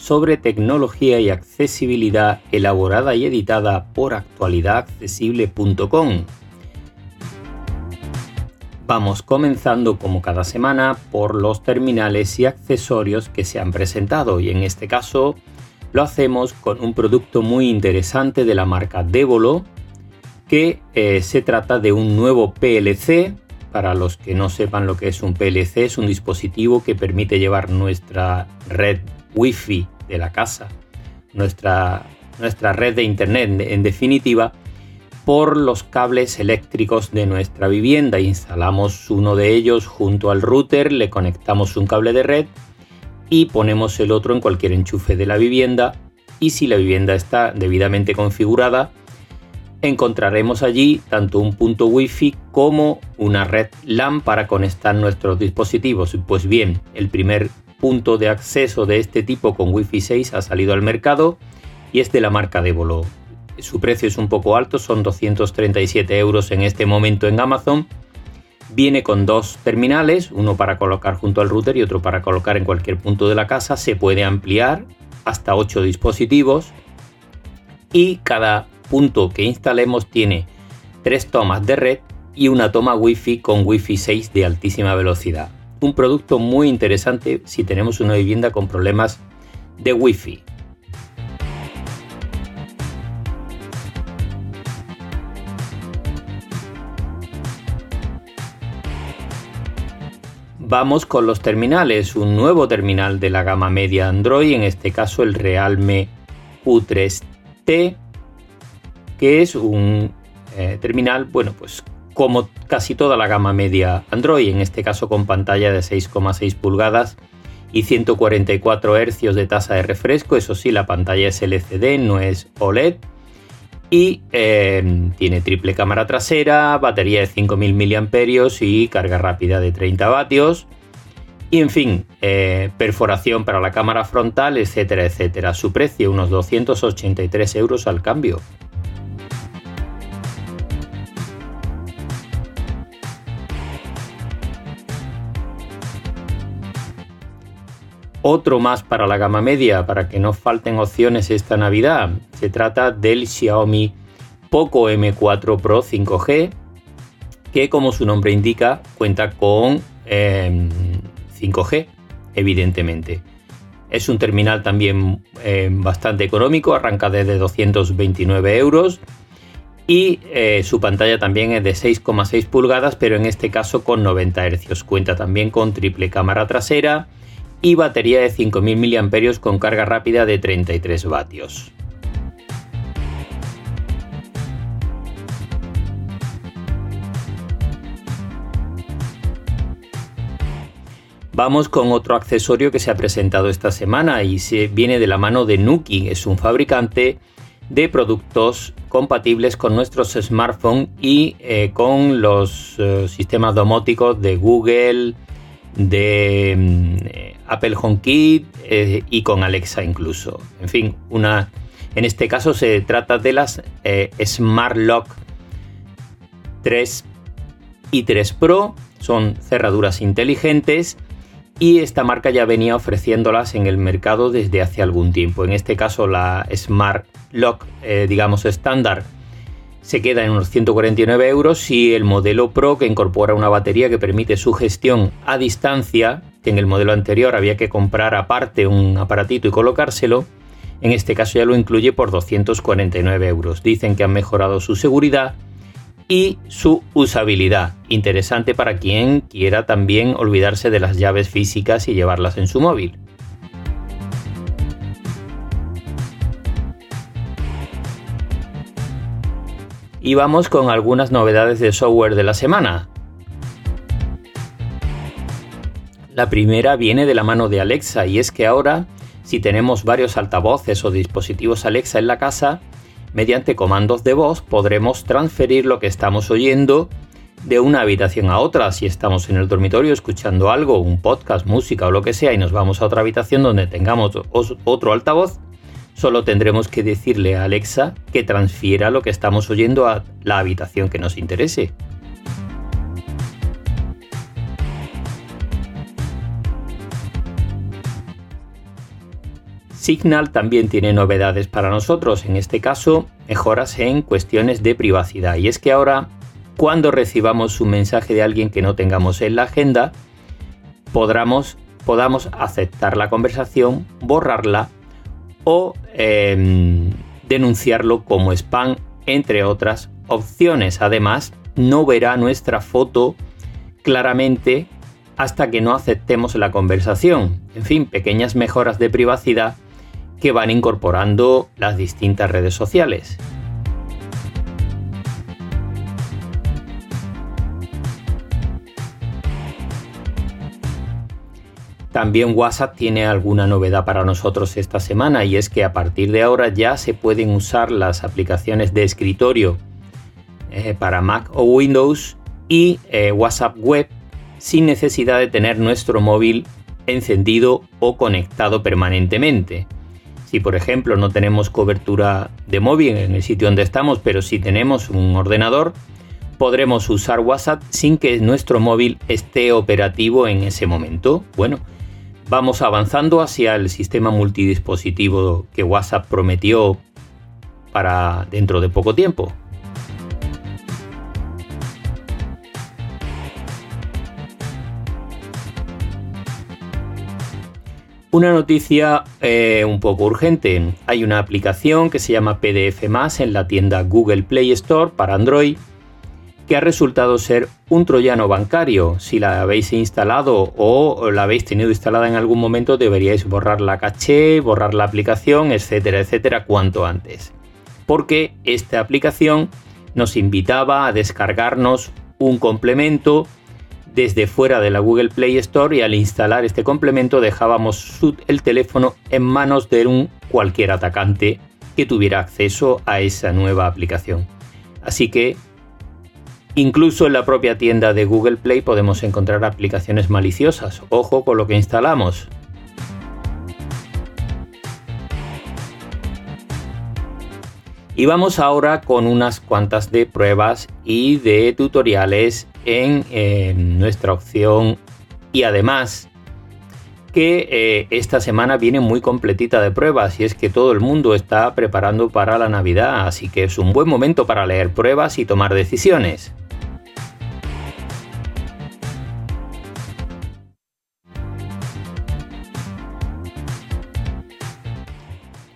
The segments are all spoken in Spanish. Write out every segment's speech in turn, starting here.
sobre tecnología y accesibilidad elaborada y editada por actualidadaccesible.com. Vamos comenzando como cada semana por los terminales y accesorios que se han presentado y en este caso lo hacemos con un producto muy interesante de la marca Devolo que eh, se trata de un nuevo PLC. Para los que no sepan lo que es un PLC, es un dispositivo que permite llevar nuestra red Wi-Fi de la casa, nuestra, nuestra red de Internet en definitiva, por los cables eléctricos de nuestra vivienda. Instalamos uno de ellos junto al router, le conectamos un cable de red y ponemos el otro en cualquier enchufe de la vivienda y si la vivienda está debidamente configurada, encontraremos allí tanto un punto wifi como una red LAN para conectar nuestros dispositivos. Pues bien, el primer punto de acceso de este tipo con Wi-Fi 6 ha salido al mercado y es de la marca Devolo. Su precio es un poco alto, son 237 euros en este momento en Amazon. Viene con dos terminales, uno para colocar junto al router y otro para colocar en cualquier punto de la casa. Se puede ampliar hasta 8 dispositivos y cada punto que instalemos tiene tres tomas de red y una toma Wi-Fi con Wi-Fi 6 de altísima velocidad un producto muy interesante si tenemos una vivienda con problemas de Wi-Fi. Vamos con los terminales, un nuevo terminal de la gama media Android, en este caso el Realme U3T, que es un eh, terminal, bueno, pues como casi toda la gama media Android, en este caso con pantalla de 6,6 pulgadas y 144 Hz de tasa de refresco, eso sí, la pantalla es LCD, no es OLED, y eh, tiene triple cámara trasera, batería de 5000 mAh y carga rápida de 30 vatios. Y en fin, eh, perforación para la cámara frontal, etcétera, etcétera. Su precio, unos 283 euros al cambio. Otro más para la gama media, para que no falten opciones esta Navidad. Se trata del Xiaomi Poco M4 Pro 5G, que como su nombre indica, cuenta con 5G, em, evidentemente. Es un terminal también em, bastante económico, arranca desde 229 euros y eh, su pantalla también es de 6,6 pulgadas, pero en este caso con 90 Hz. Cuenta también con triple cámara trasera, y batería de 5000 mAh con carga rápida de 33 vatios. Vamos con otro accesorio que se ha presentado esta semana y se viene de la mano de Nuki, es un fabricante de productos compatibles con nuestros smartphones y eh, con los eh, sistemas domóticos de Google, de mm, Apple HomeKit eh, y con Alexa incluso. En fin, una, en este caso se trata de las eh, Smart Lock 3 y 3 Pro. Son cerraduras inteligentes y esta marca ya venía ofreciéndolas en el mercado desde hace algún tiempo. En este caso la Smart Lock, eh, digamos estándar, se queda en unos 149 euros y el modelo Pro que incorpora una batería que permite su gestión a distancia, que en el modelo anterior había que comprar aparte un aparatito y colocárselo, en este caso ya lo incluye por 249 euros. Dicen que han mejorado su seguridad y su usabilidad. Interesante para quien quiera también olvidarse de las llaves físicas y llevarlas en su móvil. Y vamos con algunas novedades de software de la semana. La primera viene de la mano de Alexa y es que ahora si tenemos varios altavoces o dispositivos Alexa en la casa, mediante comandos de voz podremos transferir lo que estamos oyendo de una habitación a otra. Si estamos en el dormitorio escuchando algo, un podcast, música o lo que sea, y nos vamos a otra habitación donde tengamos otro altavoz, solo tendremos que decirle a Alexa que transfiera lo que estamos oyendo a la habitación que nos interese. Signal también tiene novedades para nosotros, en este caso mejoras en cuestiones de privacidad. Y es que ahora cuando recibamos un mensaje de alguien que no tengamos en la agenda, podamos, podamos aceptar la conversación, borrarla o em, denunciarlo como spam, entre otras opciones. Además, no verá nuestra foto claramente hasta que no aceptemos la conversación. En fin, pequeñas mejoras de privacidad que van incorporando las distintas redes sociales. También WhatsApp tiene alguna novedad para nosotros esta semana y es que a partir de ahora ya se pueden usar las aplicaciones de escritorio eh, para Mac o Windows y eh, WhatsApp Web sin necesidad de tener nuestro móvil encendido o conectado permanentemente. Si por ejemplo no tenemos cobertura de móvil en el sitio donde estamos, pero si tenemos un ordenador, podremos usar WhatsApp sin que nuestro móvil esté operativo en ese momento. Bueno, vamos avanzando hacia el sistema multidispositivo que WhatsApp prometió para dentro de poco tiempo. Una noticia eh, un poco urgente. Hay una aplicación que se llama PDF en la tienda Google Play Store para Android que ha resultado ser un troyano bancario. Si la habéis instalado o la habéis tenido instalada en algún momento, deberíais borrar la caché, borrar la aplicación, etcétera, etcétera, cuanto antes. Porque esta aplicación nos invitaba a descargarnos un complemento desde fuera de la Google Play Store y al instalar este complemento dejábamos el teléfono en manos de un cualquier atacante que tuviera acceso a esa nueva aplicación. Así que Incluso en la propia tienda de Google Play podemos encontrar aplicaciones maliciosas. Ojo con lo que instalamos. Y vamos ahora con unas cuantas de pruebas y de tutoriales en, nuestra opción y además que eh, esta semana viene muy completita de pruebas y es que todo el mundo está preparando para la Navidad, así que es un buen momento para leer pruebas y tomar decisiones.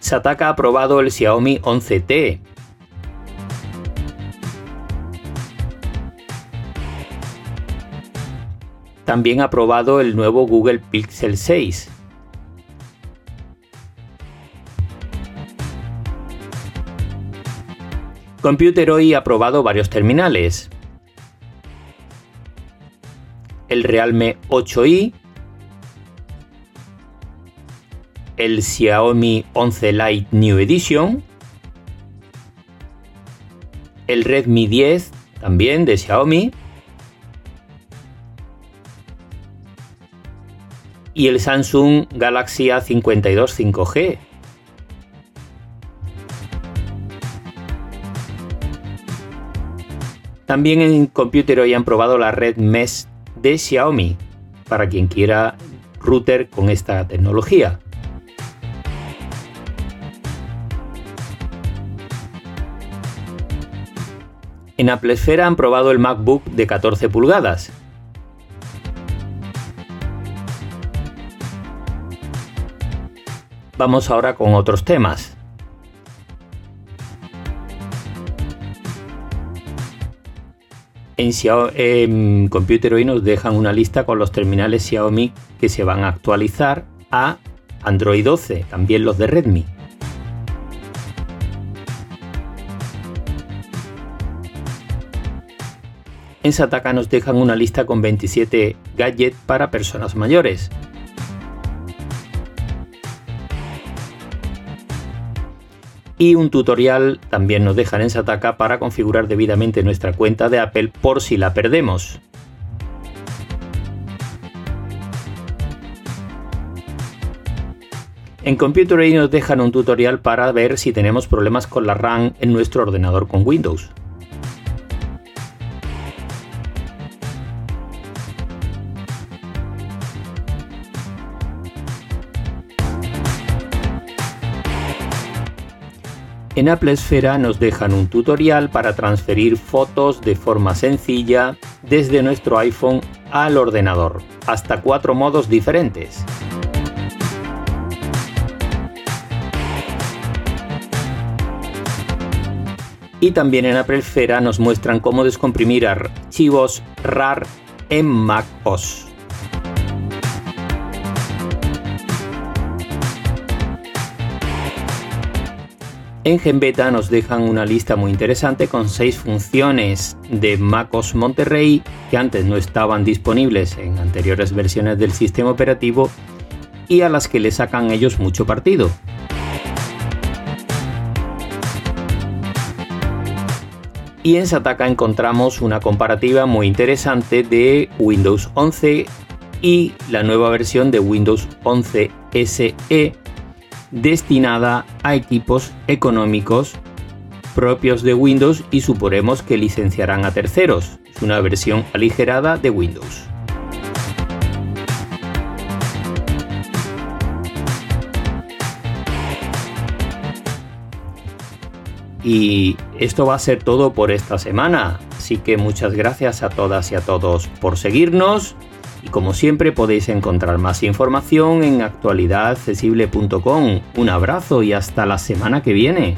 Sataka ha aprobado el Xiaomi 11T. También aprobado el nuevo Google Pixel 6. Computer hoy ha aprobado varios terminales. El Realme 8i, el Xiaomi 11 Lite New Edition, el Redmi 10 también de Xiaomi y el Samsung Galaxy A52 5G. También en Computer hoy han probado la red Mesh de Xiaomi para quien quiera router con esta tecnología. En Apple Esfera han probado el MacBook de 14 pulgadas. Vamos ahora con otros temas. En, Xiaomi, Computer hoy nos dejan una lista con los terminales Xiaomi que se van a actualizar a Android 12, también los de Redmi. En Sataka nos dejan una lista con 27 gadgets para personas mayores. Y un tutorial también nos dejan en Sataka para configurar debidamente nuestra cuenta de Apple por si la perdemos. En Computer nos dejan un tutorial para ver si tenemos problemas con la RAM en nuestro ordenador con Windows. En Apple Esfera nos dejan un tutorial para transferir fotos de forma sencilla desde nuestro iPhone al ordenador, hasta cuatro modos diferentes. Y también en Apple Esfera nos muestran cómo descomprimir archivos RAR en Mac OS. En GenBeta nos dejan una lista muy interesante con seis funciones de MacOS Monterrey que antes no estaban disponibles en anteriores versiones del sistema operativo y a las que le sacan ellos mucho partido. Y en Sataka encontramos una comparativa muy interesante de Windows 11 y la nueva versión de Windows 11 SE destinada a equipos económicos propios de Windows y suponemos que licenciarán a terceros. Es una versión aligerada de Windows. Y esto va a ser todo por esta semana. Así que muchas gracias a todas y a todos por seguirnos y como siempre podéis encontrar más información en actualidadaccesible.com. Un abrazo y hasta la semana que viene.